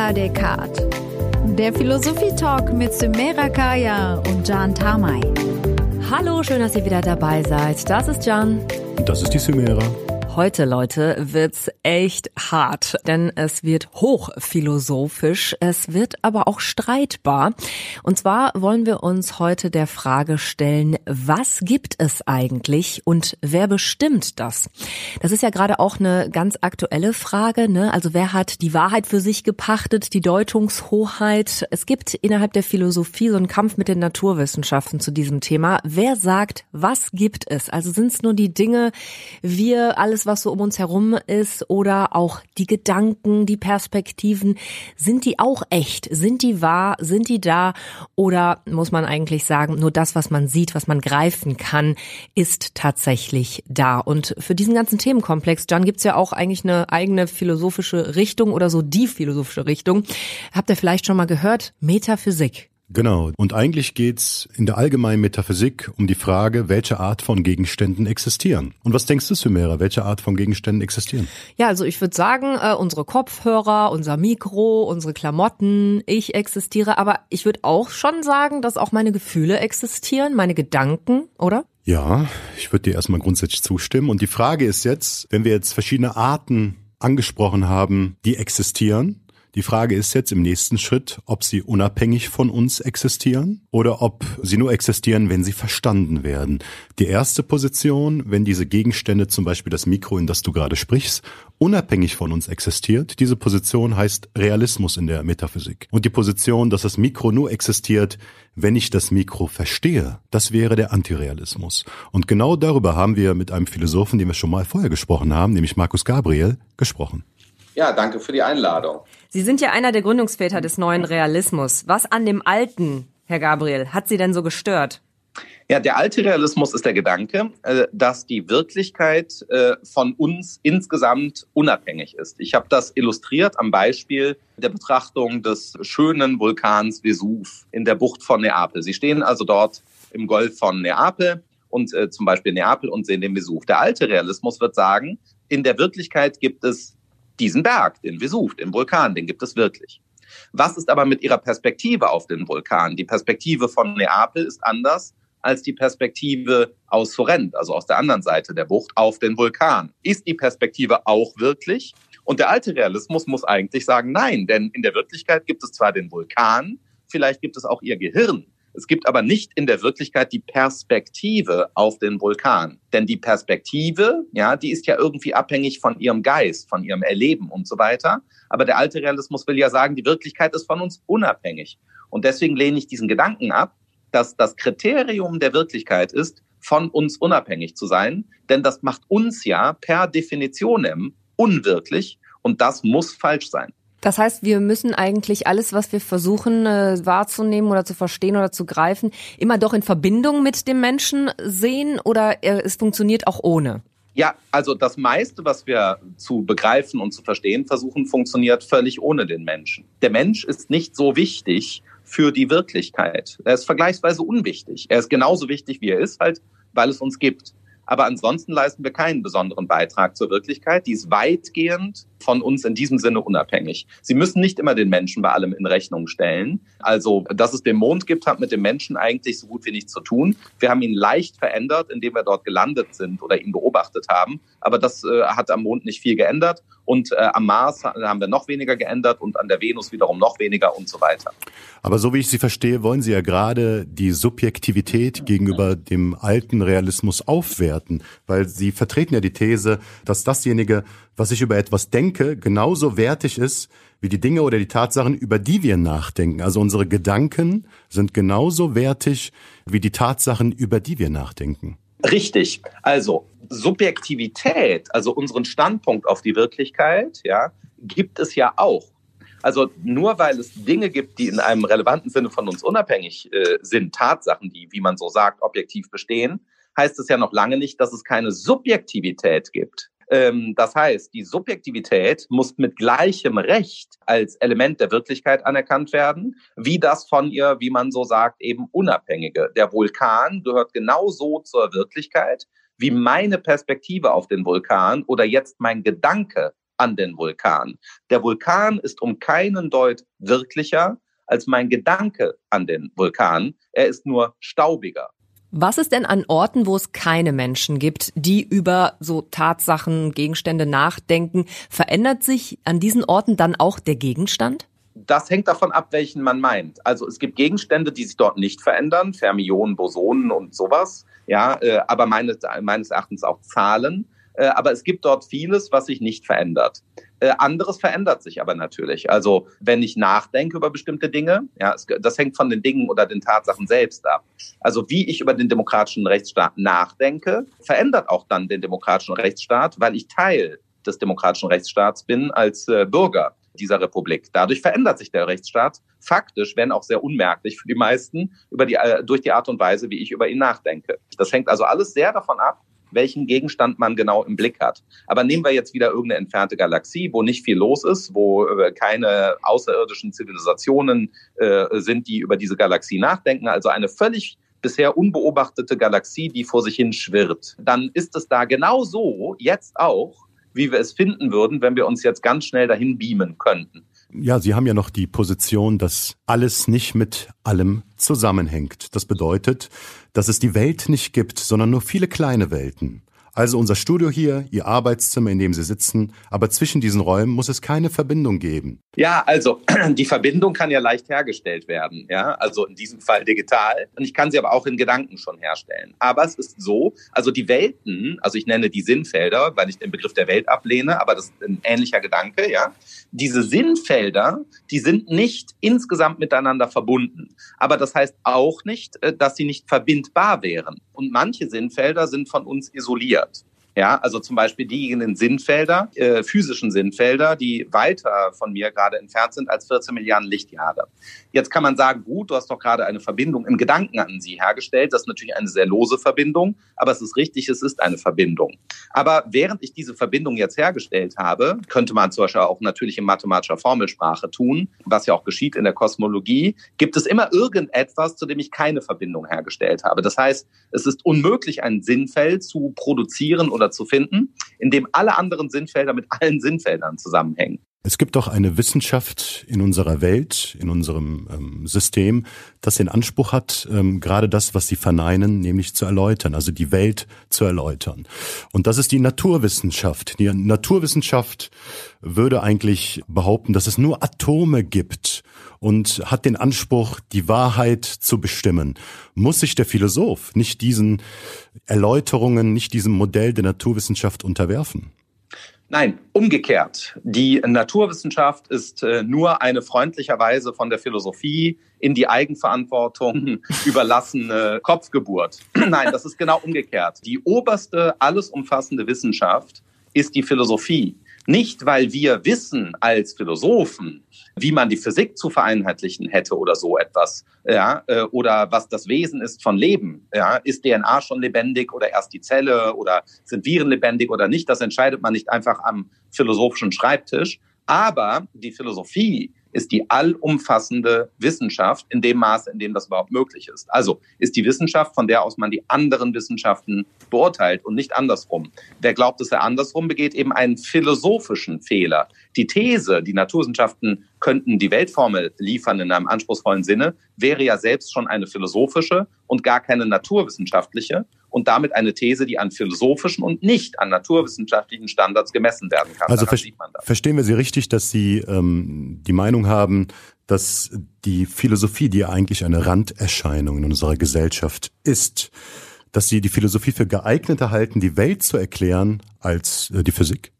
la Descartes. Der Philosophie-Talk mit Sumera Kaya und Jan Tamay. Hallo, schön, dass ihr wieder dabei seid. Das ist Jan. Und das ist die Sumera. Heute, Leute, wird's echt hart, denn es wird hochphilosophisch, es wird aber auch streitbar. Und zwar wollen wir uns heute der Frage stellen, was gibt es eigentlich und wer bestimmt das? Das ist ja gerade auch eine ganz aktuelle Frage, ne? Also wer hat die Wahrheit für sich gepachtet, die Deutungshoheit? Es gibt innerhalb der Philosophie so einen Kampf mit den Naturwissenschaften zu diesem Thema. Wer sagt, was gibt es? Also sind es nur die Dinge, wir alles, was so um uns herum ist oder auch die Gedanken, die Perspektiven, sind die auch echt? Sind die wahr? Sind die da? Oder muss man eigentlich sagen, nur das, was man sieht, was man greifen kann, ist tatsächlich da? Und für diesen ganzen Themenkomplex, John, gibt's ja auch eigentlich eine eigene philosophische Richtung oder so die philosophische Richtung. Habt ihr vielleicht schon mal gehört? Metaphysik. Genau. Und eigentlich geht's in der allgemeinen Metaphysik um die Frage, welche Art von Gegenständen existieren. Und was denkst du, Sumera? Welche Art von Gegenständen existieren? Ja, also ich würde sagen, äh, unsere Kopfhörer, unser Mikro, unsere Klamotten, ich existiere. Aber ich würde auch schon sagen, dass auch meine Gefühle existieren, meine Gedanken, oder? Ja, ich würde dir erstmal grundsätzlich zustimmen. Und die Frage ist jetzt, wenn wir jetzt verschiedene Arten angesprochen haben, die existieren, die Frage ist jetzt im nächsten Schritt, ob sie unabhängig von uns existieren oder ob sie nur existieren, wenn sie verstanden werden. Die erste Position, wenn diese Gegenstände, zum Beispiel das Mikro, in das du gerade sprichst, unabhängig von uns existiert, diese Position heißt Realismus in der Metaphysik. Und die Position, dass das Mikro nur existiert, wenn ich das Mikro verstehe, das wäre der Antirealismus. Und genau darüber haben wir mit einem Philosophen, den wir schon mal vorher gesprochen haben, nämlich Markus Gabriel, gesprochen. Ja, danke für die Einladung. Sie sind ja einer der Gründungsväter des neuen Realismus. Was an dem alten, Herr Gabriel, hat Sie denn so gestört? Ja, der alte Realismus ist der Gedanke, äh, dass die Wirklichkeit äh, von uns insgesamt unabhängig ist. Ich habe das illustriert am Beispiel der Betrachtung des schönen Vulkans Vesuv in der Bucht von Neapel. Sie stehen also dort im Golf von Neapel und äh, zum Beispiel Neapel und sehen den Vesuv. Der alte Realismus wird sagen, in der Wirklichkeit gibt es diesen Berg, den Vesuv, den Vulkan, den gibt es wirklich. Was ist aber mit ihrer Perspektive auf den Vulkan? Die Perspektive von Neapel ist anders als die Perspektive aus Sorrent, also aus der anderen Seite der Bucht, auf den Vulkan. Ist die Perspektive auch wirklich? Und der alte Realismus muss eigentlich sagen, nein, denn in der Wirklichkeit gibt es zwar den Vulkan, vielleicht gibt es auch ihr Gehirn, es gibt aber nicht in der Wirklichkeit die Perspektive auf den Vulkan. Denn die Perspektive, ja, die ist ja irgendwie abhängig von ihrem Geist, von ihrem Erleben und so weiter. Aber der alte Realismus will ja sagen, die Wirklichkeit ist von uns unabhängig. Und deswegen lehne ich diesen Gedanken ab, dass das Kriterium der Wirklichkeit ist, von uns unabhängig zu sein. Denn das macht uns ja per Definition unwirklich. Und das muss falsch sein. Das heißt, wir müssen eigentlich alles, was wir versuchen äh, wahrzunehmen oder zu verstehen oder zu greifen, immer doch in Verbindung mit dem Menschen sehen oder äh, es funktioniert auch ohne? Ja, also das meiste, was wir zu begreifen und zu verstehen versuchen, funktioniert völlig ohne den Menschen. Der Mensch ist nicht so wichtig für die Wirklichkeit. Er ist vergleichsweise unwichtig. Er ist genauso wichtig, wie er ist, halt, weil es uns gibt. Aber ansonsten leisten wir keinen besonderen Beitrag zur Wirklichkeit. Die ist weitgehend von uns in diesem Sinne unabhängig. Sie müssen nicht immer den Menschen bei allem in Rechnung stellen. Also, dass es den Mond gibt, hat mit dem Menschen eigentlich so gut wie nichts zu tun. Wir haben ihn leicht verändert, indem wir dort gelandet sind oder ihn beobachtet haben. Aber das äh, hat am Mond nicht viel geändert. Und äh, am Mars haben wir noch weniger geändert und an der Venus wiederum noch weniger und so weiter. Aber so wie ich Sie verstehe, wollen Sie ja gerade die Subjektivität gegenüber dem alten Realismus aufwerten, weil Sie vertreten ja die These, dass dasjenige, was ich über etwas denke, genauso wertig ist wie die Dinge oder die Tatsachen, über die wir nachdenken. Also unsere Gedanken sind genauso wertig wie die Tatsachen, über die wir nachdenken. Richtig. Also Subjektivität, also unseren Standpunkt auf die Wirklichkeit, ja, gibt es ja auch. Also nur weil es Dinge gibt, die in einem relevanten Sinne von uns unabhängig äh, sind, Tatsachen, die, wie man so sagt, objektiv bestehen, heißt es ja noch lange nicht, dass es keine Subjektivität gibt. Ähm, das heißt, die Subjektivität muss mit gleichem Recht als Element der Wirklichkeit anerkannt werden, wie das von ihr, wie man so sagt, eben unabhängige. Der Vulkan gehört genauso zur Wirklichkeit, wie meine Perspektive auf den Vulkan oder jetzt mein Gedanke an den Vulkan. Der Vulkan ist um keinen Deut wirklicher als mein Gedanke an den Vulkan. Er ist nur staubiger. Was ist denn an Orten, wo es keine Menschen gibt, die über so Tatsachen, Gegenstände nachdenken? Verändert sich an diesen Orten dann auch der Gegenstand? Das hängt davon ab, welchen man meint. Also es gibt Gegenstände, die sich dort nicht verändern, Fermionen, Bosonen und sowas. Ja, äh, aber meines, meines Erachtens auch Zahlen. Äh, aber es gibt dort vieles, was sich nicht verändert. Äh, anderes verändert sich aber natürlich. Also wenn ich nachdenke über bestimmte Dinge, ja, das hängt von den Dingen oder den Tatsachen selbst ab. Also wie ich über den demokratischen Rechtsstaat nachdenke, verändert auch dann den demokratischen Rechtsstaat, weil ich Teil des demokratischen Rechtsstaats bin als äh, Bürger dieser Republik. Dadurch verändert sich der Rechtsstaat faktisch, wenn auch sehr unmerklich für die meisten, über die, äh, durch die Art und Weise, wie ich über ihn nachdenke. Das hängt also alles sehr davon ab, welchen Gegenstand man genau im Blick hat. Aber nehmen wir jetzt wieder irgendeine entfernte Galaxie, wo nicht viel los ist, wo äh, keine außerirdischen Zivilisationen äh, sind, die über diese Galaxie nachdenken. Also eine völlig bisher unbeobachtete Galaxie, die vor sich hin schwirrt. Dann ist es da genau so, jetzt auch, wie wir es finden würden, wenn wir uns jetzt ganz schnell dahin beamen könnten. Ja, Sie haben ja noch die Position, dass alles nicht mit allem zusammenhängt. Das bedeutet, dass es die Welt nicht gibt, sondern nur viele kleine Welten. Also unser Studio hier, Ihr Arbeitszimmer, in dem Sie sitzen, aber zwischen diesen Räumen muss es keine Verbindung geben. Ja, also die Verbindung kann ja leicht hergestellt werden, ja, also in diesem Fall digital. Und ich kann sie aber auch in Gedanken schon herstellen. Aber es ist so, also die Welten, also ich nenne die Sinnfelder, weil ich den Begriff der Welt ablehne, aber das ist ein ähnlicher Gedanke, ja. Diese Sinnfelder, die sind nicht insgesamt miteinander verbunden. Aber das heißt auch nicht, äh, dass sie nicht verbindbar wären. Und manche Sinnfelder sind von uns isoliert. Ja, also zum Beispiel diejenigen Sinnfelder, äh, physischen Sinnfelder, die weiter von mir gerade entfernt sind als 14 Milliarden Lichtjahre. Jetzt kann man sagen, gut, du hast doch gerade eine Verbindung im Gedanken an sie hergestellt. Das ist natürlich eine sehr lose Verbindung, aber es ist richtig, es ist eine Verbindung. Aber während ich diese Verbindung jetzt hergestellt habe, könnte man zum Beispiel auch natürlich in mathematischer Formelsprache tun, was ja auch geschieht in der Kosmologie, gibt es immer irgendetwas, zu dem ich keine Verbindung hergestellt habe. Das heißt, es ist unmöglich, ein Sinnfeld zu produzieren oder zu finden, in dem alle anderen Sinnfelder mit allen Sinnfeldern zusammenhängen. Es gibt doch eine Wissenschaft in unserer Welt, in unserem ähm, System, das den Anspruch hat, ähm, gerade das, was sie verneinen, nämlich zu erläutern, also die Welt zu erläutern. Und das ist die Naturwissenschaft. Die Naturwissenschaft würde eigentlich behaupten, dass es nur Atome gibt und hat den Anspruch, die Wahrheit zu bestimmen. Muss sich der Philosoph nicht diesen Erläuterungen, nicht diesem Modell der Naturwissenschaft unterwerfen? Nein, umgekehrt. Die Naturwissenschaft ist äh, nur eine freundlicherweise von der Philosophie in die Eigenverantwortung überlassene Kopfgeburt. Nein, das ist genau umgekehrt. Die oberste, alles umfassende Wissenschaft ist die Philosophie. Nicht, weil wir wissen als Philosophen, wie man die Physik zu vereinheitlichen hätte oder so etwas, ja, äh, oder was das Wesen ist von Leben. Ja, ist DNA schon lebendig oder erst die Zelle oder sind Viren lebendig oder nicht? Das entscheidet man nicht einfach am philosophischen Schreibtisch. Aber die Philosophie ist die allumfassende Wissenschaft in dem Maße, in dem das überhaupt möglich ist. Also ist die Wissenschaft, von der aus man die anderen Wissenschaften beurteilt und nicht andersrum. Wer glaubt, dass er andersrum begeht, eben einen philosophischen Fehler. Die These, die Naturwissenschaften könnten die Weltformel liefern in einem anspruchsvollen Sinne, wäre ja selbst schon eine philosophische und gar keine naturwissenschaftliche und damit eine These, die an philosophischen und nicht an naturwissenschaftlichen Standards gemessen werden kann. Also ver verstehen wir Sie richtig, dass Sie ähm, die Meinung haben, dass die Philosophie, die ja eigentlich eine Randerscheinung in unserer Gesellschaft ist, dass Sie die Philosophie für geeigneter halten, die Welt zu erklären als äh, die Physik?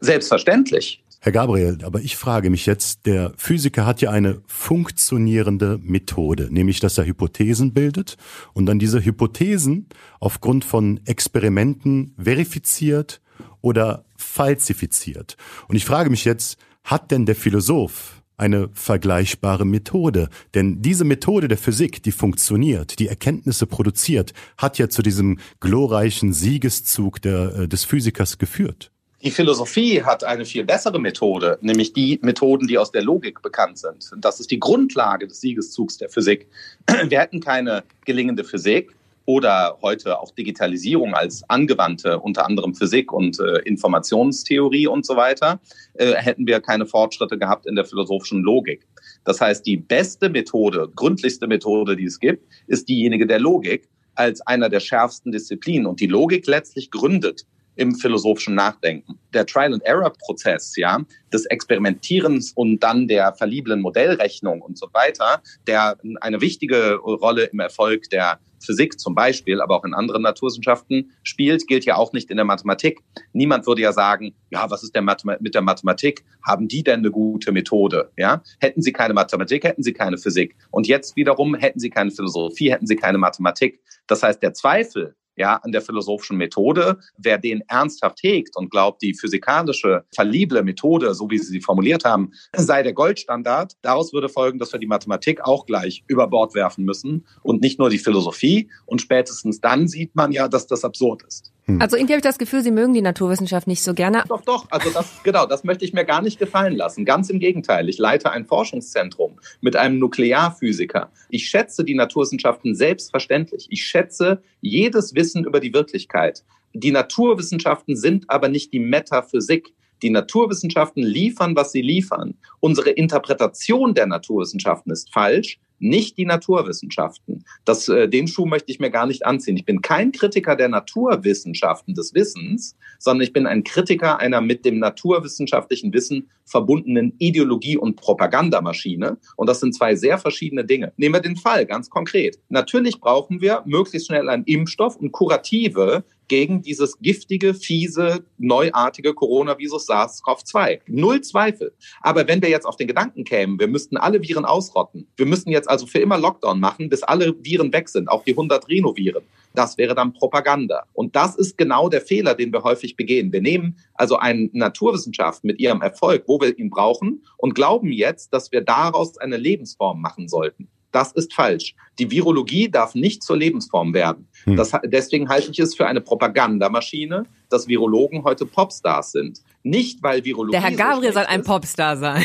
Selbstverständlich. Herr Gabriel, aber ich frage mich jetzt, der Physiker hat ja eine funktionierende Methode, nämlich dass er Hypothesen bildet und dann diese Hypothesen aufgrund von Experimenten verifiziert oder falsifiziert. Und ich frage mich jetzt, hat denn der Philosoph eine vergleichbare Methode. Denn diese Methode der Physik, die funktioniert, die Erkenntnisse produziert, hat ja zu diesem glorreichen Siegeszug der, äh, des Physikers geführt. Die Philosophie hat eine viel bessere Methode, nämlich die Methoden, die aus der Logik bekannt sind. Das ist die Grundlage des Siegeszugs der Physik. Wir hätten keine gelingende Physik, oder heute auch Digitalisierung als angewandte, unter anderem Physik und äh, Informationstheorie und so weiter, äh, hätten wir keine Fortschritte gehabt in der philosophischen Logik. Das heißt, die beste Methode, gründlichste Methode, die es gibt, ist diejenige der Logik als einer der schärfsten Disziplinen. Und die Logik letztlich gründet im philosophischen Nachdenken. Der Trial-and-Error-Prozess, ja, des Experimentierens und dann der verlieblen Modellrechnung und so weiter, der eine wichtige Rolle im Erfolg der Physik zum Beispiel, aber auch in anderen Naturwissenschaften spielt, gilt ja auch nicht in der Mathematik. Niemand würde ja sagen, ja, was ist denn mit der Mathematik? Haben die denn eine gute Methode? Ja, hätten sie keine Mathematik, hätten sie keine Physik. Und jetzt wiederum hätten sie keine Philosophie, hätten sie keine Mathematik. Das heißt, der Zweifel ja, an der philosophischen Methode. Wer den ernsthaft hegt und glaubt, die physikalische, fallible Methode, so wie Sie sie formuliert haben, sei der Goldstandard, daraus würde folgen, dass wir die Mathematik auch gleich über Bord werfen müssen und nicht nur die Philosophie. Und spätestens dann sieht man ja, dass das absurd ist. Hm. Also irgendwie habe ich das Gefühl, Sie mögen die Naturwissenschaft nicht so gerne. Doch, doch. Also das, genau, das möchte ich mir gar nicht gefallen lassen. Ganz im Gegenteil. Ich leite ein Forschungszentrum mit einem Nuklearphysiker. Ich schätze die Naturwissenschaften selbstverständlich. Ich schätze jedes Wissen über die Wirklichkeit. Die Naturwissenschaften sind aber nicht die Metaphysik. Die Naturwissenschaften liefern, was sie liefern. Unsere Interpretation der Naturwissenschaften ist falsch nicht die Naturwissenschaften. Das, äh, den Schuh möchte ich mir gar nicht anziehen. Ich bin kein Kritiker der Naturwissenschaften des Wissens, sondern ich bin ein Kritiker einer mit dem naturwissenschaftlichen Wissen verbundenen Ideologie- und Propagandamaschine. Und das sind zwei sehr verschiedene Dinge. Nehmen wir den Fall ganz konkret. Natürlich brauchen wir möglichst schnell einen Impfstoff und Kurative gegen dieses giftige, fiese, neuartige Coronavirus SARS-CoV-2. Null Zweifel. Aber wenn wir jetzt auf den Gedanken kämen, wir müssten alle Viren ausrotten, wir müssten jetzt also für immer Lockdown machen, bis alle Viren weg sind, auch die 100 Rhinoviren, das wäre dann Propaganda. Und das ist genau der Fehler, den wir häufig begehen. Wir nehmen also eine Naturwissenschaft mit ihrem Erfolg, wo wir ihn brauchen, und glauben jetzt, dass wir daraus eine Lebensform machen sollten. Das ist falsch. Die Virologie darf nicht zur Lebensform werden. Hm. Das, deswegen halte ich es für eine Propagandamaschine, dass Virologen heute Popstars sind. Nicht, weil Virologie. Der Herr Gabriel so soll ein Popstar sein.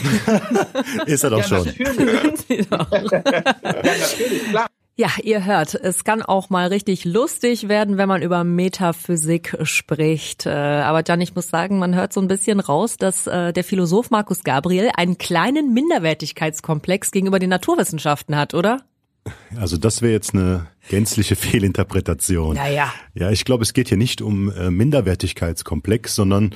ist er doch ja, schon. Natürlich. ja, natürlich, klar. Ja, ihr hört, es kann auch mal richtig lustig werden, wenn man über Metaphysik spricht. Äh, aber Jan, ich muss sagen, man hört so ein bisschen raus, dass äh, der Philosoph Markus Gabriel einen kleinen Minderwertigkeitskomplex gegenüber den Naturwissenschaften hat, oder? Also das wäre jetzt eine gänzliche Fehlinterpretation. Naja. Ja, ich glaube, es geht hier nicht um äh, Minderwertigkeitskomplex, sondern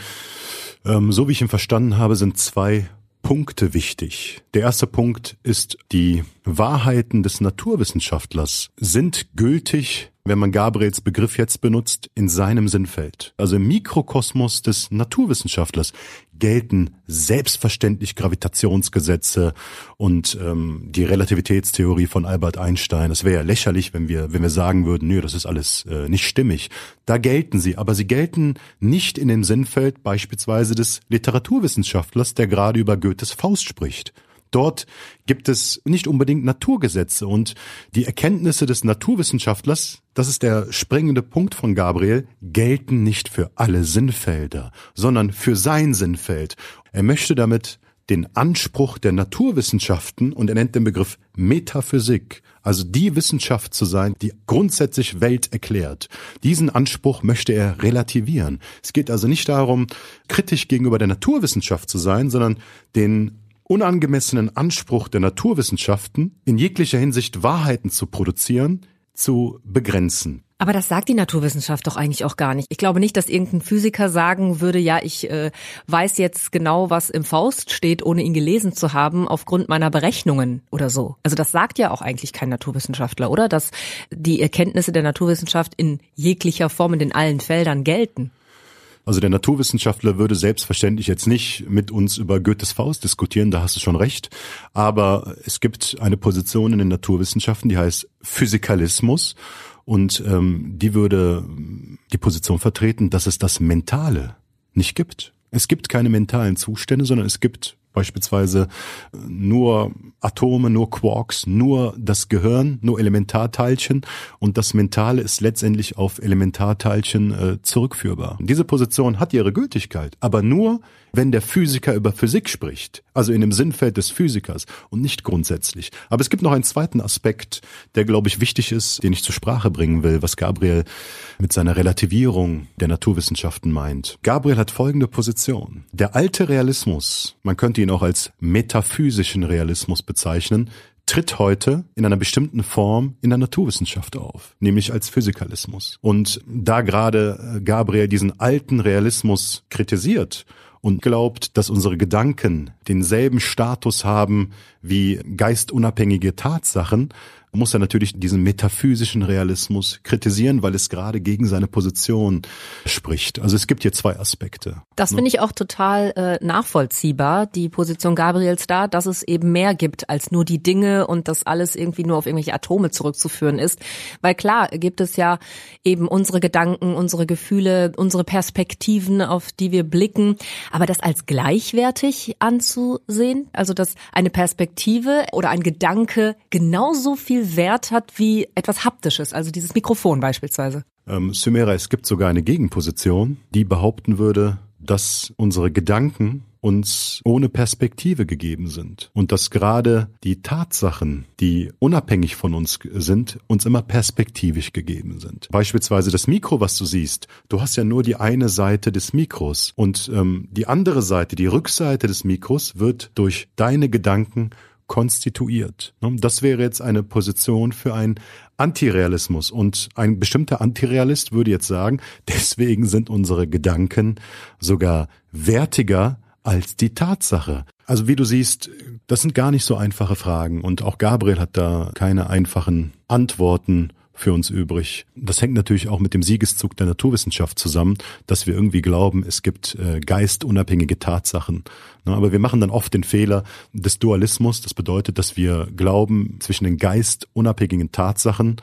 ähm, so wie ich ihn verstanden habe, sind zwei Punkte wichtig. Der erste Punkt ist, die Wahrheiten des Naturwissenschaftlers sind gültig wenn man Gabriels Begriff jetzt benutzt, in seinem Sinnfeld. Also im Mikrokosmos des Naturwissenschaftlers gelten selbstverständlich Gravitationsgesetze und ähm, die Relativitätstheorie von Albert Einstein. Es wäre ja lächerlich, wenn wir, wenn wir sagen würden, nö, das ist alles äh, nicht stimmig. Da gelten sie, aber sie gelten nicht in dem Sinnfeld beispielsweise des Literaturwissenschaftlers, der gerade über Goethes Faust spricht. Dort gibt es nicht unbedingt Naturgesetze und die Erkenntnisse des Naturwissenschaftlers, das ist der springende Punkt von Gabriel, gelten nicht für alle Sinnfelder, sondern für sein Sinnfeld. Er möchte damit den Anspruch der Naturwissenschaften und er nennt den Begriff Metaphysik, also die Wissenschaft zu sein, die grundsätzlich Welt erklärt. Diesen Anspruch möchte er relativieren. Es geht also nicht darum, kritisch gegenüber der Naturwissenschaft zu sein, sondern den unangemessenen Anspruch der Naturwissenschaften, in jeglicher Hinsicht Wahrheiten zu produzieren, zu begrenzen. Aber das sagt die Naturwissenschaft doch eigentlich auch gar nicht. Ich glaube nicht, dass irgendein Physiker sagen würde, ja, ich äh, weiß jetzt genau, was im Faust steht, ohne ihn gelesen zu haben, aufgrund meiner Berechnungen oder so. Also das sagt ja auch eigentlich kein Naturwissenschaftler, oder? Dass die Erkenntnisse der Naturwissenschaft in jeglicher Form und in allen Feldern gelten. Also der Naturwissenschaftler würde selbstverständlich jetzt nicht mit uns über Goethes Faust diskutieren, da hast du schon recht. Aber es gibt eine Position in den Naturwissenschaften, die heißt Physikalismus. Und ähm, die würde die Position vertreten, dass es das Mentale nicht gibt. Es gibt keine mentalen Zustände, sondern es gibt beispielsweise nur Atome, nur Quarks, nur das Gehirn, nur Elementarteilchen und das Mentale ist letztendlich auf Elementarteilchen äh, zurückführbar. Diese Position hat ihre Gültigkeit, aber nur, wenn der Physiker über Physik spricht, also in dem Sinnfeld des Physikers und nicht grundsätzlich. Aber es gibt noch einen zweiten Aspekt, der, glaube ich, wichtig ist, den ich zur Sprache bringen will, was Gabriel mit seiner Relativierung der Naturwissenschaften meint. Gabriel hat folgende Position. Der alte Realismus, man könnte ihn auch als metaphysischen Realismus bezeichnen, tritt heute in einer bestimmten Form in der Naturwissenschaft auf, nämlich als Physikalismus. Und da gerade Gabriel diesen alten Realismus kritisiert und glaubt, dass unsere Gedanken denselben Status haben wie geistunabhängige Tatsachen, muss er natürlich diesen metaphysischen Realismus kritisieren, weil es gerade gegen seine Position spricht. Also es gibt hier zwei Aspekte. Das finde ich auch total äh, nachvollziehbar, die Position Gabriels da, dass es eben mehr gibt als nur die Dinge und dass alles irgendwie nur auf irgendwelche Atome zurückzuführen ist. Weil klar gibt es ja eben unsere Gedanken, unsere Gefühle, unsere Perspektiven, auf die wir blicken, aber das als gleichwertig anzusehen, also dass eine Perspektive oder ein Gedanke genauso viel Wert hat wie etwas Haptisches, also dieses Mikrofon beispielsweise. Ähm, Sumera, es gibt sogar eine Gegenposition, die behaupten würde, dass unsere Gedanken uns ohne Perspektive gegeben sind und dass gerade die Tatsachen, die unabhängig von uns sind, uns immer perspektivisch gegeben sind. Beispielsweise das Mikro, was du siehst. Du hast ja nur die eine Seite des Mikros und ähm, die andere Seite, die Rückseite des Mikros wird durch deine Gedanken konstituiert. Ne? Das wäre jetzt eine Position für einen Antirealismus. Und ein bestimmter Antirealist würde jetzt sagen, deswegen sind unsere Gedanken sogar wertiger als die Tatsache. Also wie du siehst, das sind gar nicht so einfache Fragen und auch Gabriel hat da keine einfachen Antworten für uns übrig. Das hängt natürlich auch mit dem Siegeszug der Naturwissenschaft zusammen, dass wir irgendwie glauben, es gibt äh, geistunabhängige Tatsachen. Ne, aber wir machen dann oft den Fehler des Dualismus. Das bedeutet, dass wir glauben, zwischen den geistunabhängigen Tatsachen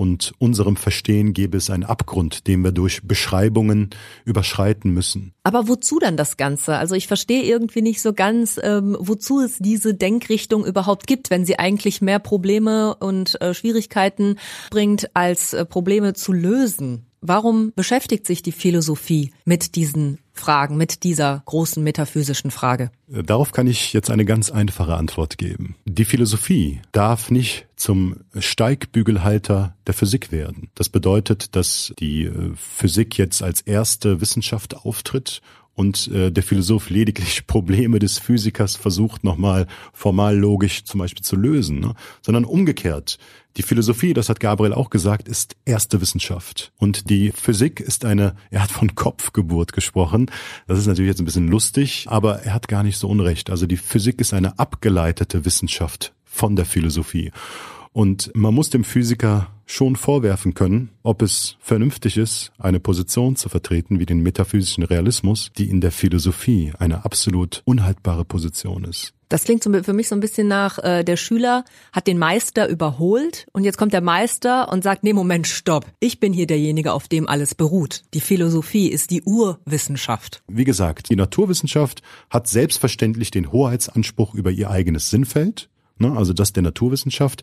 und unserem Verstehen gäbe es einen Abgrund, den wir durch Beschreibungen überschreiten müssen. Aber wozu dann das Ganze? Also ich verstehe irgendwie nicht so ganz, ähm, wozu es diese Denkrichtung überhaupt gibt, wenn sie eigentlich mehr Probleme und äh, Schwierigkeiten bringt, als äh, Probleme zu lösen. Warum beschäftigt sich die Philosophie mit diesen Fragen, mit dieser großen metaphysischen Frage? Darauf kann ich jetzt eine ganz einfache Antwort geben. Die Philosophie darf nicht zum Steigbügelhalter der Physik werden. Das bedeutet, dass die äh, Physik jetzt als erste Wissenschaft auftritt und äh, der Philosoph lediglich Probleme des Physikers versucht nochmal formal logisch zum Beispiel zu lösen, ne? sondern umgekehrt. Die Philosophie, das hat Gabriel auch gesagt, ist erste Wissenschaft. Und die Physik ist eine, er hat von Kopfgeburt gesprochen. Das ist natürlich jetzt ein bisschen lustig, aber er hat gar nicht so unrecht. Also die Physik ist eine abgeleitete Wissenschaft von der Philosophie. Und man muss dem Physiker schon vorwerfen können, ob es vernünftig ist, eine Position zu vertreten wie den metaphysischen Realismus, die in der Philosophie eine absolut unhaltbare Position ist. Das klingt für mich so ein bisschen nach, äh, der Schüler hat den Meister überholt und jetzt kommt der Meister und sagt, nee, Moment, stopp. Ich bin hier derjenige, auf dem alles beruht. Die Philosophie ist die Urwissenschaft. Wie gesagt, die Naturwissenschaft hat selbstverständlich den Hoheitsanspruch über ihr eigenes Sinnfeld, ne, also das der Naturwissenschaft.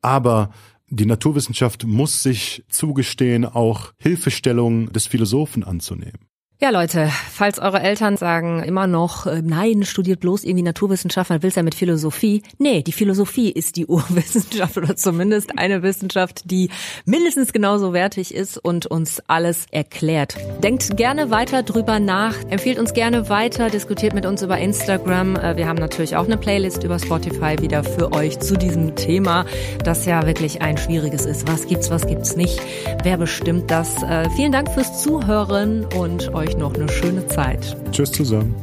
Aber die Naturwissenschaft muss sich zugestehen, auch Hilfestellung des Philosophen anzunehmen. Ja, Leute, falls eure Eltern sagen immer noch, äh, nein, studiert bloß irgendwie Naturwissenschaft, man will's ja mit Philosophie. Nee, die Philosophie ist die Urwissenschaft oder zumindest eine Wissenschaft, die mindestens genauso wertig ist und uns alles erklärt. Denkt gerne weiter drüber nach, empfiehlt uns gerne weiter, diskutiert mit uns über Instagram. Äh, wir haben natürlich auch eine Playlist über Spotify wieder für euch zu diesem Thema, das ja wirklich ein schwieriges ist. Was gibt's, was gibt's nicht? Wer bestimmt das? Äh, vielen Dank fürs Zuhören und euch euch noch eine schöne Zeit. Tschüss zusammen.